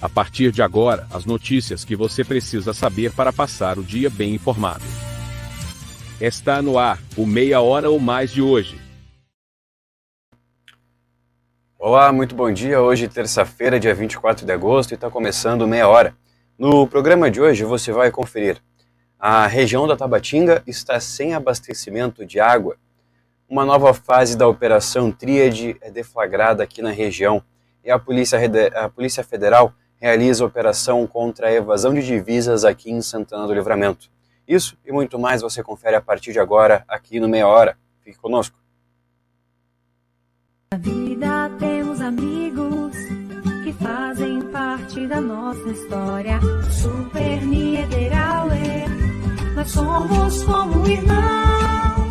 A partir de agora, as notícias que você precisa saber para passar o dia bem informado. Está no ar, o Meia Hora ou Mais de hoje. Olá, muito bom dia. Hoje, terça-feira, dia 24 de agosto, e está começando Meia Hora. No programa de hoje, você vai conferir. A região da Tabatinga está sem abastecimento de água. Uma nova fase da Operação Tríade é deflagrada aqui na região. E a Polícia, a Polícia Federal realiza operação contra a evasão de divisas aqui em Santana do Livramento. Isso e muito mais você confere a partir de agora aqui no Meia Hora. Fique conosco. Na vida temos amigos que fazem parte da nossa história. Super Niederauer, nós somos como irmãos.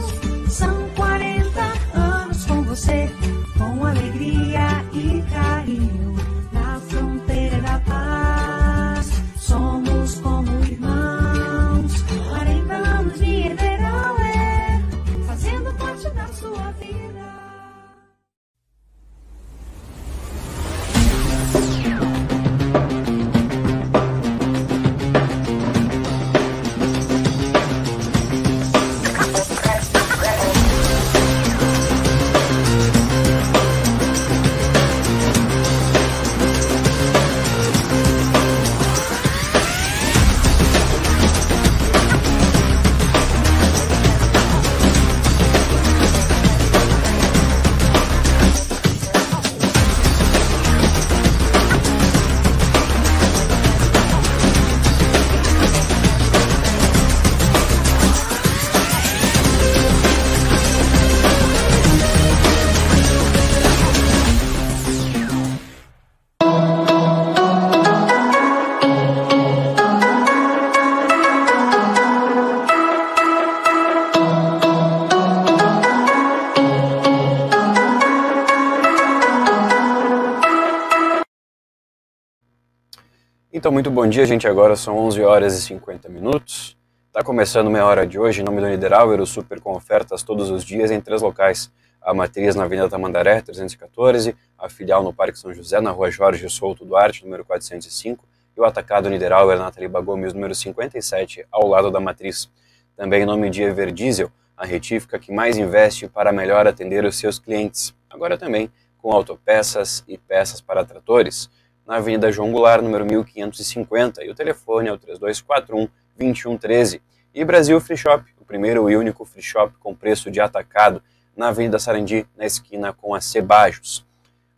Então, muito bom dia, gente. Agora são 11 horas e 50 minutos. Está começando meia hora de hoje em nome do Niederauer, o super com ofertas todos os dias em três locais. A matriz na Avenida Tamandaré, 314, a filial no Parque São José, na Rua Jorge Souto Duarte, número 405, e o atacado Niederauer na Taliba Gomes, número 57, ao lado da matriz. Também em nome de Everdiesel, a retífica que mais investe para melhor atender os seus clientes. Agora também com autopeças e peças para tratores na Avenida João Goulart, número 1550, e o telefone é o 3241 2113. E Brasil Free Shop, o primeiro e único free shop com preço de atacado na Avenida Sarandi, na esquina com a Cebajos.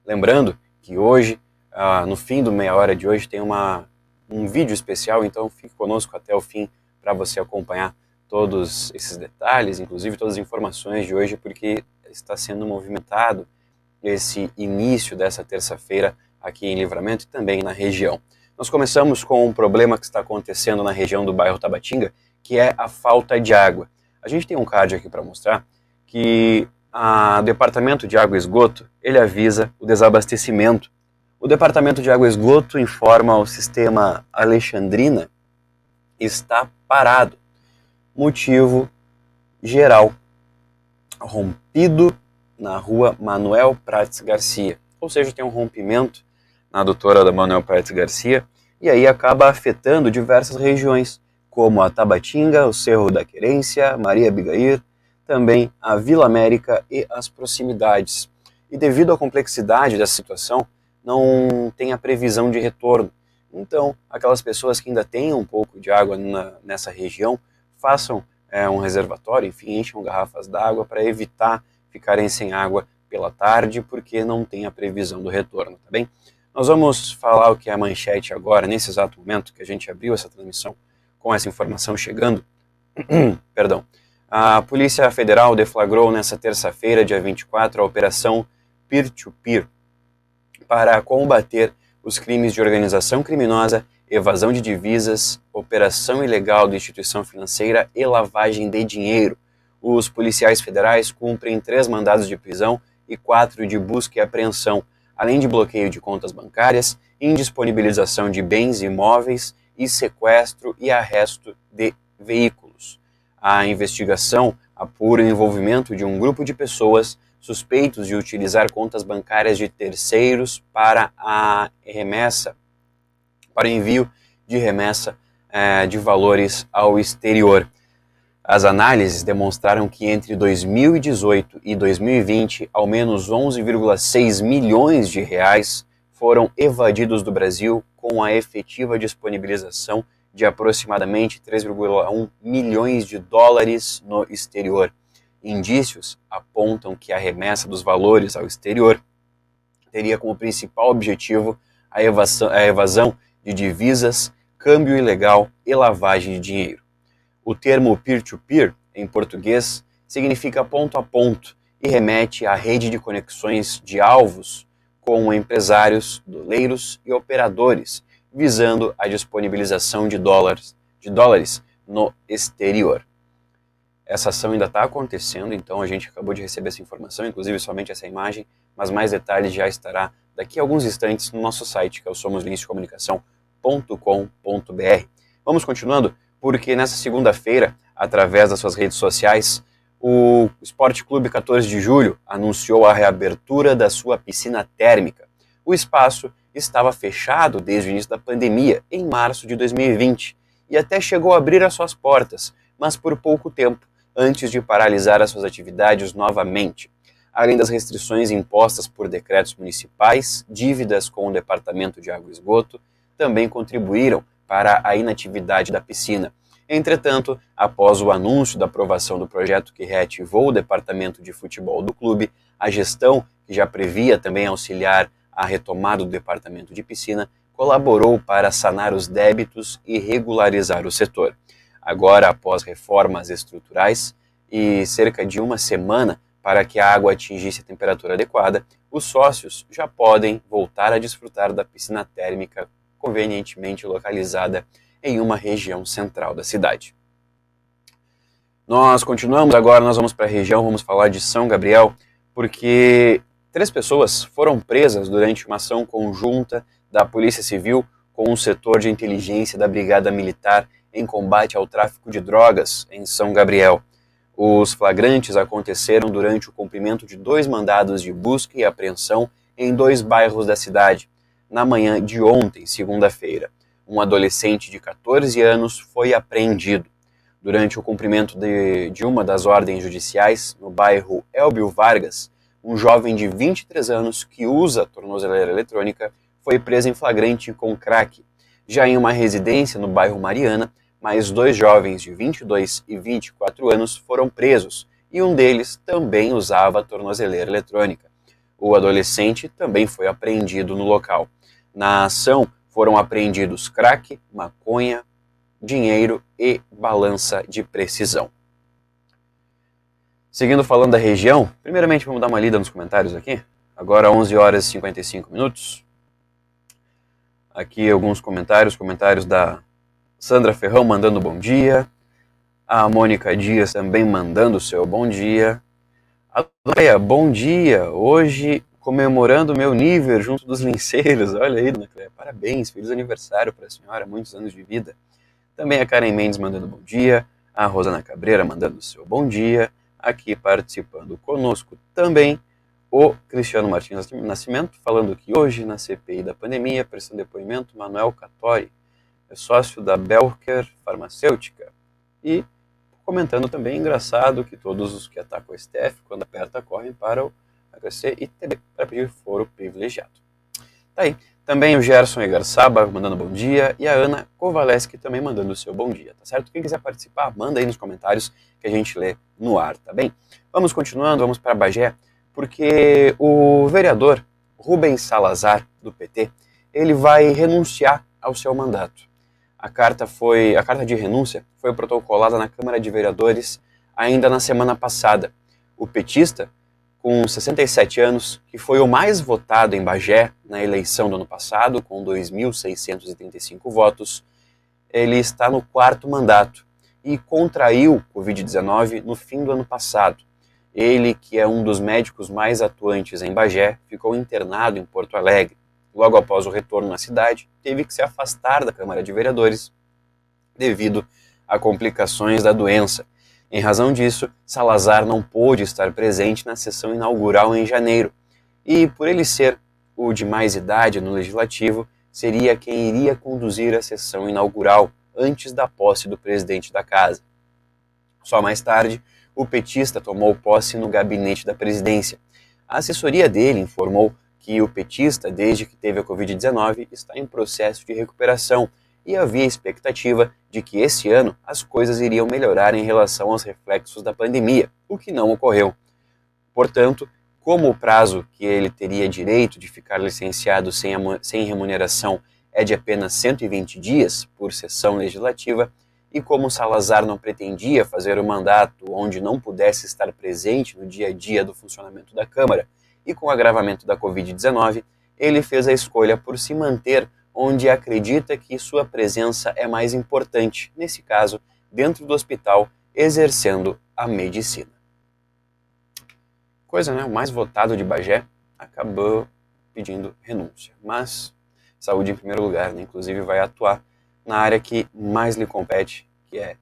Lembrando que hoje, ah, no fim do meia hora de hoje, tem uma, um vídeo especial, então fique conosco até o fim para você acompanhar todos esses detalhes, inclusive todas as informações de hoje, porque está sendo movimentado esse início dessa terça-feira aqui em Livramento e também na região. Nós começamos com um problema que está acontecendo na região do bairro Tabatinga, que é a falta de água. A gente tem um card aqui para mostrar que o Departamento de Água e Esgoto ele avisa o desabastecimento. O Departamento de Água e Esgoto informa o sistema Alexandrina está parado. Motivo geral: rompido na rua Manuel Prates Garcia. Ou seja, tem um rompimento na doutora da Manuel Paes Garcia, e aí acaba afetando diversas regiões, como a Tabatinga, o Cerro da Querência, Maria Bigair, também a Vila América e as proximidades. E devido à complexidade dessa situação, não tem a previsão de retorno. Então, aquelas pessoas que ainda têm um pouco de água na, nessa região, façam é, um reservatório, enfim, encham garrafas d'água para evitar ficarem sem água pela tarde, porque não tem a previsão do retorno, tá bem? Nós vamos falar o que é a manchete agora, nesse exato momento que a gente abriu essa transmissão com essa informação chegando. Perdão. A Polícia Federal deflagrou nessa terça-feira, dia 24, a Operação Peer-to-Peer -peer, para combater os crimes de organização criminosa, evasão de divisas, operação ilegal de instituição financeira e lavagem de dinheiro. Os policiais federais cumprem três mandados de prisão e quatro de busca e apreensão além de bloqueio de contas bancárias, indisponibilização de bens imóveis e sequestro e arresto de veículos. A investigação apura o envolvimento de um grupo de pessoas suspeitos de utilizar contas bancárias de terceiros para a remessa para envio de remessa é, de valores ao exterior. As análises demonstraram que entre 2018 e 2020, ao menos 11,6 milhões de reais foram evadidos do Brasil com a efetiva disponibilização de aproximadamente 3,1 milhões de dólares no exterior. Indícios apontam que a remessa dos valores ao exterior teria como principal objetivo a evasão, a evasão de divisas, câmbio ilegal e lavagem de dinheiro. O termo peer-to-peer, -peer, em português, significa ponto a ponto e remete à rede de conexões de alvos com empresários, doleiros e operadores, visando a disponibilização de dólares, de dólares no exterior. Essa ação ainda está acontecendo, então a gente acabou de receber essa informação, inclusive somente essa imagem, mas mais detalhes já estará daqui a alguns instantes no nosso site, que é o somoslinsdecomunicação.com.br. Vamos continuando? Porque nessa segunda-feira, através das suas redes sociais, o Esporte Clube 14 de Julho anunciou a reabertura da sua piscina térmica. O espaço estava fechado desde o início da pandemia, em março de 2020, e até chegou a abrir as suas portas, mas por pouco tempo, antes de paralisar as suas atividades novamente. Além das restrições impostas por decretos municipais, dívidas com o Departamento de Água e Esgoto também contribuíram para a inatividade da piscina. Entretanto, após o anúncio da aprovação do projeto que reativou o departamento de futebol do clube, a gestão, que já previa também auxiliar a retomada do departamento de piscina, colaborou para sanar os débitos e regularizar o setor. Agora, após reformas estruturais e cerca de uma semana para que a água atingisse a temperatura adequada, os sócios já podem voltar a desfrutar da piscina térmica convenientemente localizada em uma região central da cidade. Nós continuamos agora, nós vamos para a região, vamos falar de São Gabriel, porque três pessoas foram presas durante uma ação conjunta da Polícia Civil com o setor de inteligência da Brigada Militar em combate ao tráfico de drogas em São Gabriel. Os flagrantes aconteceram durante o cumprimento de dois mandados de busca e apreensão em dois bairros da cidade, na manhã de ontem, segunda-feira. Um adolescente de 14 anos foi apreendido. Durante o cumprimento de, de uma das ordens judiciais, no bairro Elbio Vargas, um jovem de 23 anos que usa tornozeleira eletrônica foi preso em flagrante com crack. Já em uma residência no bairro Mariana, mais dois jovens de 22 e 24 anos foram presos e um deles também usava tornozeleira eletrônica. O adolescente também foi apreendido no local. Na ação foram apreendidos crack, maconha, dinheiro e balança de precisão. Seguindo falando da região, primeiramente vamos dar uma lida nos comentários aqui. Agora 11 horas e 55 minutos. Aqui alguns comentários, comentários da Sandra Ferrão mandando bom dia. A Mônica Dias também mandando seu bom dia. A Dóia, bom dia. Hoje comemorando o meu nível junto dos linceiros. Olha aí, dona Cléia, parabéns, feliz aniversário para a senhora, muitos anos de vida. Também a Karen Mendes mandando bom dia, a Rosana Cabreira mandando seu bom dia, aqui participando conosco também o Cristiano Martins Nascimento, falando que hoje na CPI da pandemia, prestando depoimento, Manuel Catori, é sócio da Belker Farmacêutica. E comentando também, engraçado, que todos os que atacam o STF, quando aperta, correm para o HC e TB para pedir foro privilegiado. Tá aí. Também o Gerson Egarsaba mandando bom dia e a Ana Kovaleski também mandando o seu bom dia, tá certo? Quem quiser participar, manda aí nos comentários que a gente lê no ar, tá bem? Vamos continuando, vamos para Bagé, porque o vereador Rubens Salazar, do PT, ele vai renunciar ao seu mandato. A carta foi, a carta de renúncia foi protocolada na Câmara de Vereadores ainda na semana passada. O petista com 67 anos, que foi o mais votado em Bagé na eleição do ano passado, com 2.635 votos, ele está no quarto mandato e contraiu Covid-19 no fim do ano passado. Ele, que é um dos médicos mais atuantes em Bagé, ficou internado em Porto Alegre. Logo após o retorno na cidade, teve que se afastar da Câmara de Vereadores devido a complicações da doença em razão disso, Salazar não pôde estar presente na sessão inaugural em janeiro, e por ele ser o de mais idade no legislativo, seria quem iria conduzir a sessão inaugural antes da posse do presidente da casa. Só mais tarde, o petista tomou posse no gabinete da presidência. A assessoria dele informou que o petista, desde que teve a Covid-19, está em processo de recuperação e havia expectativa de que esse ano as coisas iriam melhorar em relação aos reflexos da pandemia, o que não ocorreu. Portanto, como o prazo que ele teria direito de ficar licenciado sem, sem remuneração é de apenas 120 dias por sessão legislativa, e como Salazar não pretendia fazer o mandato onde não pudesse estar presente no dia a dia do funcionamento da Câmara, e com o agravamento da Covid-19, ele fez a escolha por se manter onde acredita que sua presença é mais importante, nesse caso, dentro do hospital, exercendo a medicina. Coisa, né? O mais votado de Bagé acabou pedindo renúncia. Mas saúde em primeiro lugar, né? inclusive vai atuar na área que mais lhe compete, que é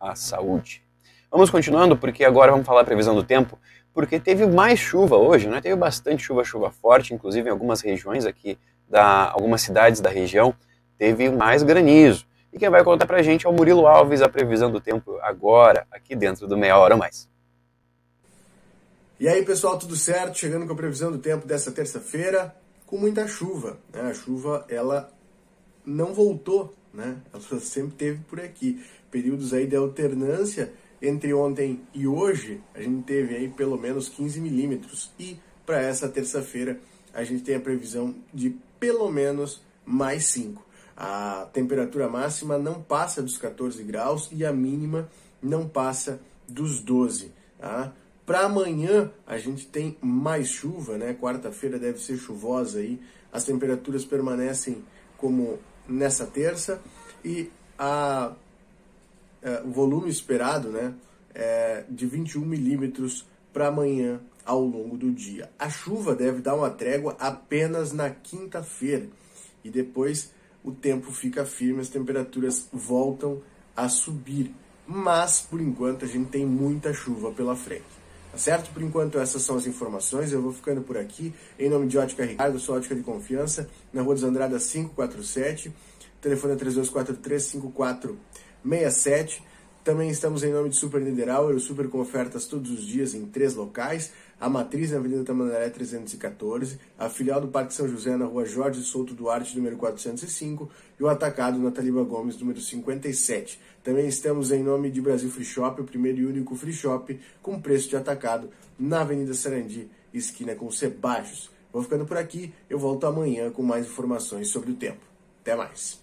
a saúde. Vamos continuando, porque agora vamos falar a previsão do tempo, porque teve mais chuva hoje, né? Teve bastante chuva, chuva forte, inclusive em algumas regiões aqui, da, algumas cidades da região, teve mais granizo. E quem vai contar pra gente é o Murilo Alves, a previsão do tempo agora, aqui dentro do Meia Hora Mais. E aí, pessoal, tudo certo? Chegando com a previsão do tempo dessa terça-feira com muita chuva. Né? A chuva ela não voltou, né? Ela sempre teve por aqui. Períodos aí de alternância entre ontem e hoje, a gente teve aí pelo menos 15 milímetros. E para essa terça-feira, a gente tem a previsão de pelo menos mais 5. A temperatura máxima não passa dos 14 graus e a mínima não passa dos 12. Tá? Para amanhã a gente tem mais chuva, né? Quarta-feira deve ser chuvosa aí. As temperaturas permanecem como nessa terça e a, é, o volume esperado, né, é de 21 milímetros para amanhã ao longo do dia. A chuva deve dar uma trégua apenas na quinta-feira e depois o tempo fica firme, as temperaturas voltam a subir. Mas por enquanto a gente tem muita chuva pela frente. Tá certo? Por enquanto, essas são as informações. Eu vou ficando por aqui. Em nome de Ótica Ricardo, sou Ótica de Confiança, na Rua dos Andradas 547. Telefone é 3243-5467. Também estamos em nome de Super Niederauer, o Super com ofertas todos os dias em três locais. A Matriz na Avenida Tamandaré 314, a filial do Parque São José na Rua Jorge Souto Duarte, número 405, e o Atacado na Taliba Gomes, número 57. Também estamos em nome de Brasil Free Shop, o primeiro e único free shop com preço de atacado na Avenida Sarandi, esquina com Sebajos. Vou ficando por aqui, eu volto amanhã com mais informações sobre o tempo. Até mais.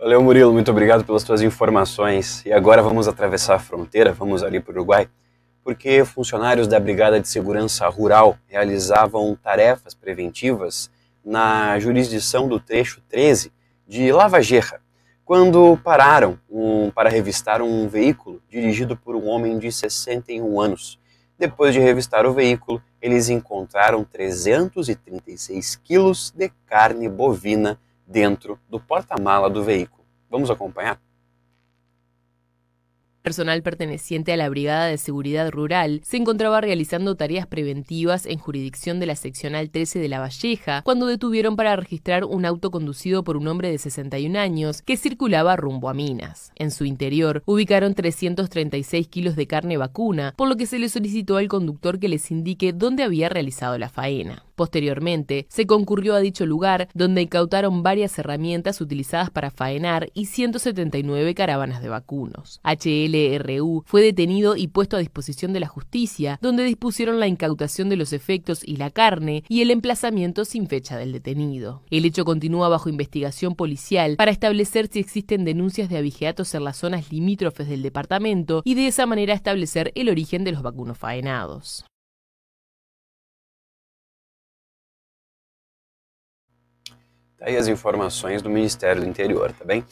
Valeu, Murilo, muito obrigado pelas suas informações. E agora vamos atravessar a fronteira, vamos ali para o Uruguai, porque funcionários da Brigada de Segurança Rural realizavam tarefas preventivas na jurisdição do trecho 13 de Lavageira, quando pararam um, para revistar um veículo dirigido por um homem de 61 anos. Depois de revistar o veículo, eles encontraram 336 quilos de carne bovina dentro do porta-mala do veículo. Vamos acompanhar? personal perteneciente a la Brigada de Seguridad Rural se encontraba realizando tareas preventivas en jurisdicción de la seccional 13 de La Valleja cuando detuvieron para registrar un auto conducido por un hombre de 61 años que circulaba rumbo a Minas. En su interior ubicaron 336 kilos de carne vacuna, por lo que se le solicitó al conductor que les indique dónde había realizado la faena. Posteriormente, se concurrió a dicho lugar donde incautaron varias herramientas utilizadas para faenar y 179 caravanas de vacunos. HLRU fue detenido y puesto a disposición de la justicia, donde dispusieron la incautación de los efectos y la carne y el emplazamiento sin fecha del detenido. El hecho continúa bajo investigación policial para establecer si existen denuncias de abigeatos en las zonas limítrofes del departamento y de esa manera establecer el origen de los vacunos faenados. Tá aí as informações do Ministério do Interior, tá bem?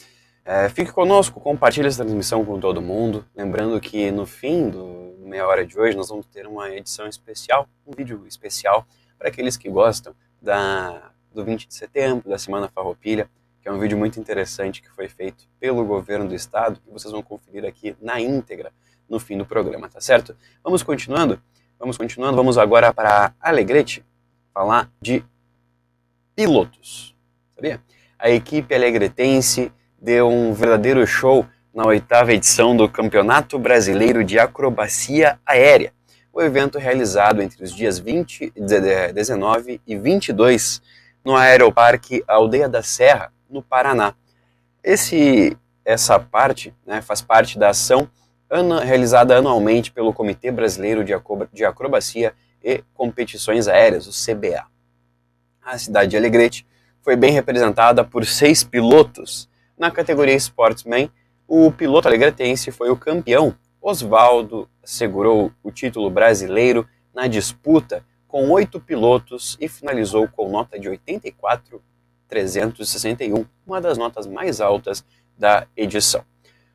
É, fique conosco, compartilhe essa transmissão com todo mundo. Lembrando que no fim do meia hora de hoje nós vamos ter uma edição especial, um vídeo especial para aqueles que gostam da, do 20 de setembro, da Semana Farroupilha, que é um vídeo muito interessante que foi feito pelo governo do estado, que vocês vão conferir aqui na íntegra no fim do programa, tá certo? Vamos continuando? Vamos continuando, vamos agora para Alegrete falar de pilotos. Sabia? A equipe alegretense deu um verdadeiro show na oitava edição do Campeonato Brasileiro de Acrobacia Aérea, o evento realizado entre os dias 20, 19 e 22 no Aeroparque Aldeia da Serra, no Paraná. Esse, essa parte né, faz parte da ação realizada anualmente pelo Comitê Brasileiro de Acrobacia e Competições Aéreas, o CBA. A cidade de Alegrete foi bem representada por seis pilotos. Na categoria Sportsman, o piloto alegretense foi o campeão. Oswaldo segurou o título brasileiro na disputa com oito pilotos e finalizou com nota de 84,361, uma das notas mais altas da edição.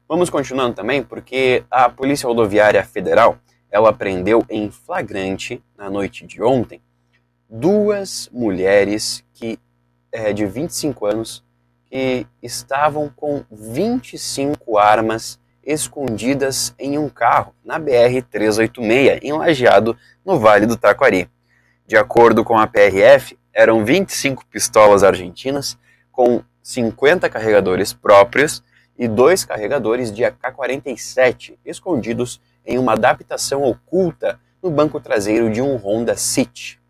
Vamos continuando também porque a Polícia Rodoviária Federal ela prendeu em flagrante na noite de ontem duas mulheres que é, de 25 anos que estavam com 25 armas escondidas em um carro na BR 386 em Lajeado, no Vale do Taquari. De acordo com a PRF, eram 25 pistolas argentinas com 50 carregadores próprios e dois carregadores de AK-47 escondidos em uma adaptação oculta no banco traseiro de um Honda City.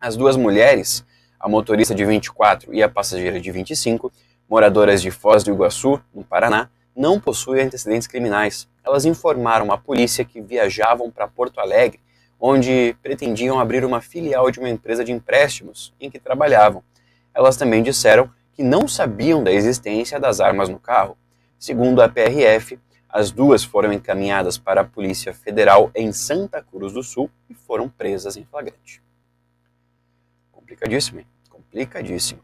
As duas mulheres, a motorista de 24 e a passageira de 25, moradoras de Foz do Iguaçu, no Paraná, não possuem antecedentes criminais. Elas informaram à polícia que viajavam para Porto Alegre, onde pretendiam abrir uma filial de uma empresa de empréstimos em que trabalhavam. Elas também disseram que não sabiam da existência das armas no carro. Segundo a PRF, as duas foram encaminhadas para a Polícia Federal em Santa Cruz do Sul e foram presas em flagrante. Complicadíssimo, complicadíssimo.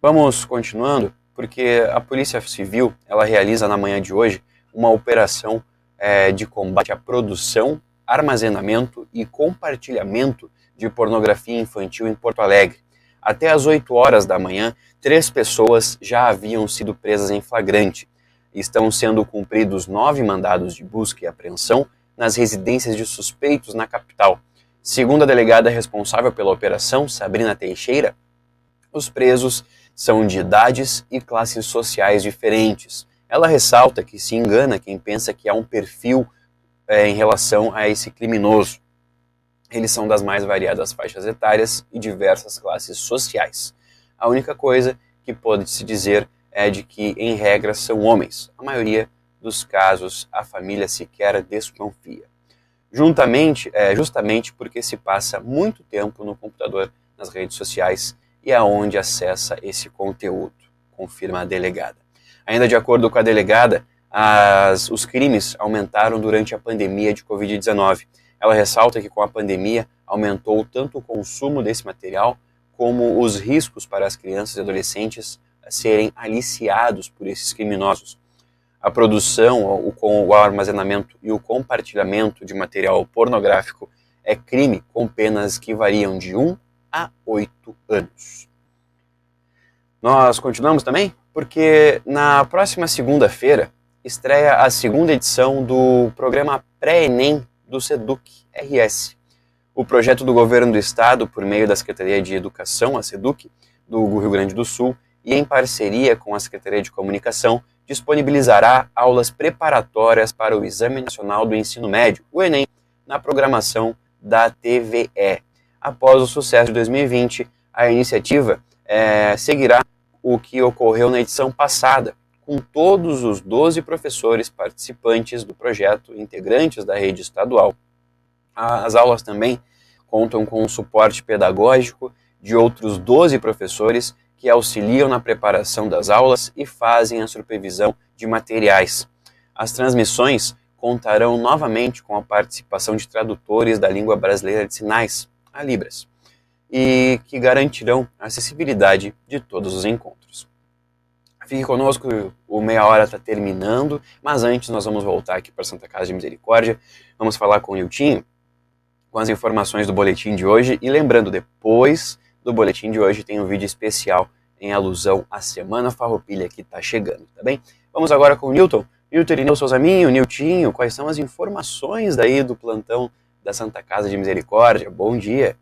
Vamos continuando, porque a Polícia Civil ela realiza na manhã de hoje uma operação é, de combate à produção, armazenamento e compartilhamento de pornografia infantil em Porto Alegre. Até às 8 horas da manhã, três pessoas já haviam sido presas em flagrante. Estão sendo cumpridos nove mandados de busca e apreensão nas residências de suspeitos na capital. Segundo a delegada responsável pela operação, Sabrina Teixeira, os presos são de idades e classes sociais diferentes. Ela ressalta que se engana quem pensa que há um perfil é, em relação a esse criminoso. Eles são das mais variadas faixas etárias e diversas classes sociais. A única coisa que pode se dizer é de que, em regra, são homens. A maioria dos casos, a família sequer desconfia. Juntamente, é, justamente porque se passa muito tempo no computador, nas redes sociais e aonde acessa esse conteúdo, confirma a delegada. Ainda de acordo com a delegada, as, os crimes aumentaram durante a pandemia de Covid-19. Ela ressalta que com a pandemia aumentou tanto o consumo desse material como os riscos para as crianças e adolescentes serem aliciados por esses criminosos. A produção, o, o armazenamento e o compartilhamento de material pornográfico é crime com penas que variam de 1 a 8 anos. Nós continuamos também porque na próxima segunda-feira estreia a segunda edição do programa Pré-ENEM do SEDUC RS. O projeto do governo do estado, por meio da Secretaria de Educação, a SEDUC, do Rio Grande do Sul, e em parceria com a Secretaria de Comunicação, disponibilizará aulas preparatórias para o Exame Nacional do Ensino Médio, o Enem, na programação da TVE. Após o sucesso de 2020, a iniciativa é, seguirá o que ocorreu na edição passada, com todos os 12 professores participantes do projeto, integrantes da rede estadual. As aulas também contam com o suporte pedagógico de outros 12 professores que auxiliam na preparação das aulas e fazem a supervisão de materiais. As transmissões contarão novamente com a participação de tradutores da língua brasileira de sinais, a Libras, e que garantirão a acessibilidade de todos os encontros. Fique conosco, o meia hora está terminando, mas antes nós vamos voltar aqui para Santa Casa de Misericórdia. Vamos falar com o Niltinho, com as informações do boletim de hoje. E lembrando, depois do boletim de hoje tem um vídeo especial em alusão à Semana Farroupilha que está chegando, tá bem? Vamos agora com o Newton. Newton Irineu Souza Minho, Niltinho, quais são as informações daí do plantão da Santa Casa de Misericórdia? Bom dia.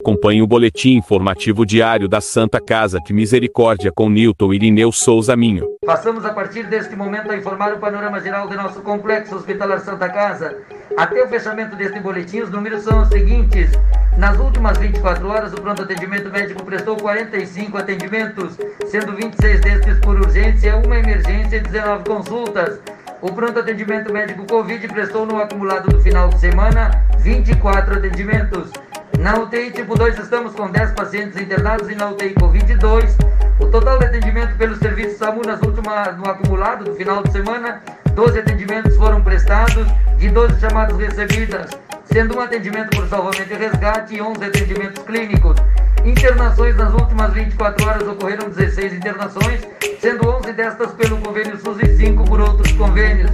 Acompanhe o boletim informativo diário da Santa Casa de Misericórdia com Newton Irineu Souza Minho. Passamos a partir deste momento a informar o panorama geral do nosso complexo hospitalar Santa Casa. Até o fechamento deste boletim, os números são os seguintes. Nas últimas 24 horas, o pronto atendimento médico prestou 45 atendimentos, sendo 26 destes por urgência, uma emergência e 19 consultas. O pronto atendimento médico Covid prestou no acumulado do final de semana 24 atendimentos. Na UTI tipo 2 estamos com 10 pacientes internados e na UTI Covid 2. O total de atendimento pelo serviço SAMU nas últimas, no acumulado do final de semana, 12 atendimentos foram prestados e 12 chamadas recebidas, sendo um atendimento por salvamento e resgate e 11 atendimentos clínicos. Internações nas últimas 24 horas ocorreram 16 internações, sendo 11 destas pelo convênio SUS e 5 por outros convênios.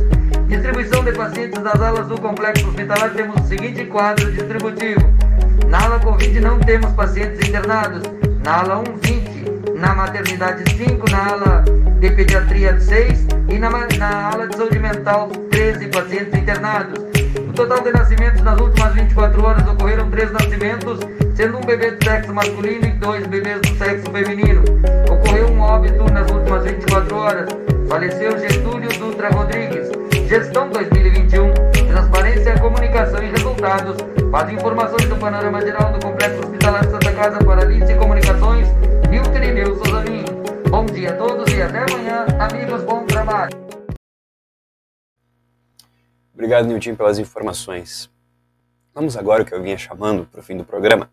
Distribuição de pacientes das alas do complexo hospitalar temos o seguinte quadro distributivo. Na ala Covid não temos pacientes internados. Na ala 1, 20. Na maternidade 5. Na ala de pediatria 6. E na, na ala de saúde mental 13 pacientes internados. Total de nascimentos nas últimas 24 horas ocorreram 3 nascimentos, sendo um bebê do sexo masculino e dois bebês do sexo feminino. Ocorreu um óbito nas últimas 24 horas. Faleceu Getúlio Dutra Rodrigues. Gestão 2021. Transparência, comunicação e resultados. Para informações do panorama geral do Complexo Hospitalar Santa Casa para Alice Comunicações, Milton Ineu Souzamin. Bom dia a todos e até amanhã, amigos, bom trabalho. Obrigado, Nilton, pelas informações. Vamos agora o que eu vinha chamando para o fim do programa,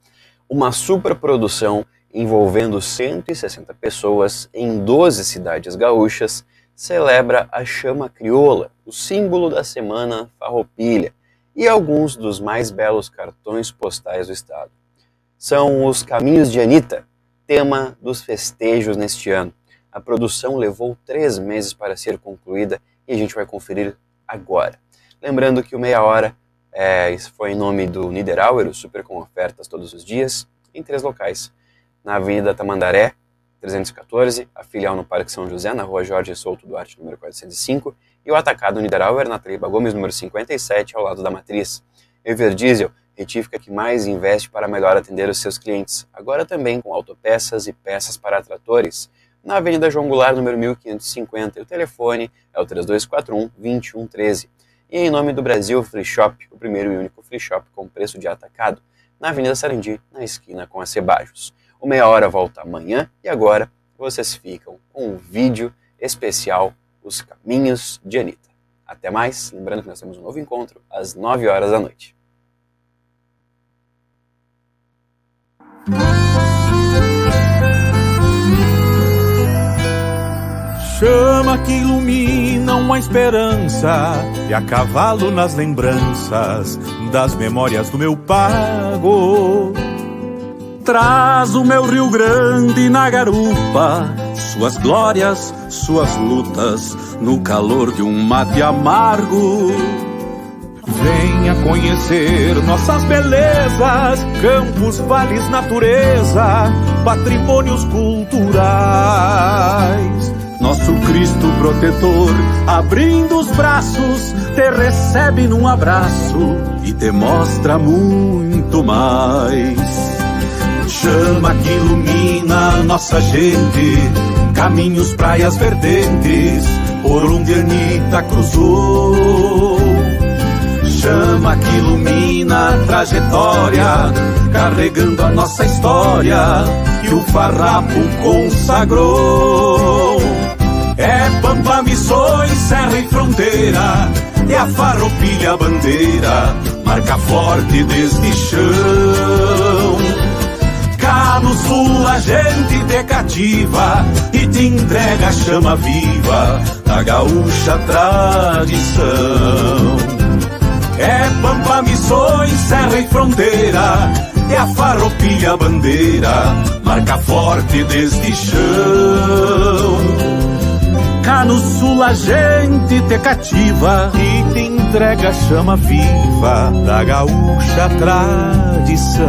uma superprodução envolvendo 160 pessoas em 12 cidades gaúchas celebra a chama crioula, o símbolo da semana farroupilha, e alguns dos mais belos cartões postais do estado. São os Caminhos de Anitta, tema dos festejos neste ano. A produção levou três meses para ser concluída e a gente vai conferir agora. Lembrando que o Meia Hora é, foi em nome do Niederauer, o super com ofertas todos os dias, em três locais. Na Avenida Tamandaré, 314, a filial no Parque São José, na rua Jorge Souto Duarte, número 405, e o atacado Niederauer na Treiba Gomes, número 57, ao lado da matriz. Everdiesel, retífica que mais investe para melhor atender os seus clientes, agora também com autopeças e peças para tratores. Na Avenida João Goulart, número 1550, e o telefone é o 3241-2113. E em nome do Brasil Free Shop, o primeiro e único free shop com preço de atacado, na Avenida Sarandi, na esquina com a Cebajos. O Meia Hora volta amanhã e agora vocês ficam com um vídeo especial Os Caminhos de Anitta. Até mais, lembrando que nós temos um novo encontro às 9 horas da noite. Chama que ilumina uma esperança e a cavalo nas lembranças das memórias do meu pago. Traz o meu Rio Grande na garupa, suas glórias, suas lutas, no calor de um mate amargo. Venha conhecer nossas belezas, campos, vales, natureza, patrimônios culturais. Nosso Cristo protetor, abrindo os braços, te recebe num abraço e te mostra muito mais. Chama que ilumina nossa gente, caminhos, praias verdentes, por onde Anitta cruzou. Chama que ilumina a trajetória, carregando a nossa história, que o farrapo consagrou. Pampa, Missões, Serra e Fronteira, é a farroupilha bandeira, marca forte deste chão. Cá no sul a gente te cativa e te entrega a chama viva da gaúcha tradição. É Pampa, Missões, Serra e Fronteira, é a farroupilha bandeira, marca forte deste chão. Cá no sul a gente te cativa e te entrega a chama viva da gaúcha tradição.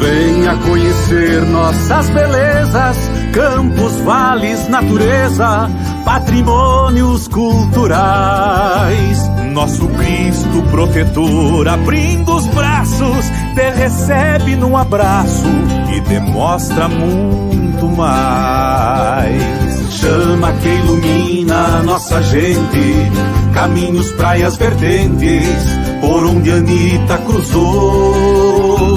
Venha conhecer nossas belezas, campos, vales, natureza, patrimônios culturais. Nosso Cristo protetor, abrindo os braços, te recebe num abraço e demonstra muito mais. Chama que ilumina nossa gente, caminhos, praias verdentes, por onde Anitta cruzou.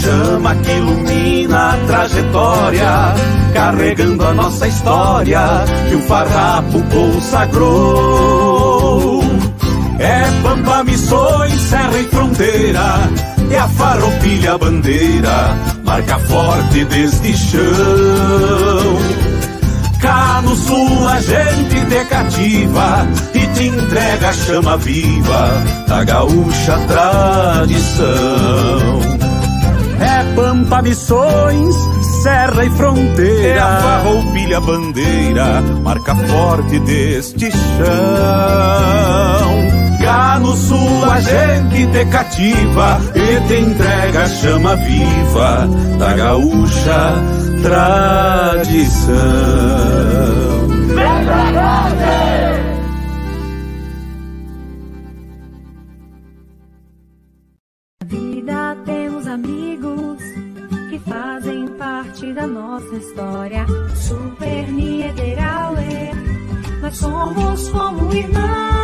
Chama que ilumina a trajetória, carregando a nossa história, que o farrapo consagrou. É Pampa, Missões, Serra e Fronteira, é a farroupilha bandeira, marca forte deste chão. Cá no sul a gente te cativa e te entrega a chama viva da gaúcha tradição. É Pampa, Missões, Serra e Fronteira. É a farroupilha bandeira, marca forte deste chão. No sul a gente te cativa e te entrega a chama viva da gaúcha tradição. Na vida temos amigos que fazem parte da nossa história. Super Niederauer, nós somos como irmãos.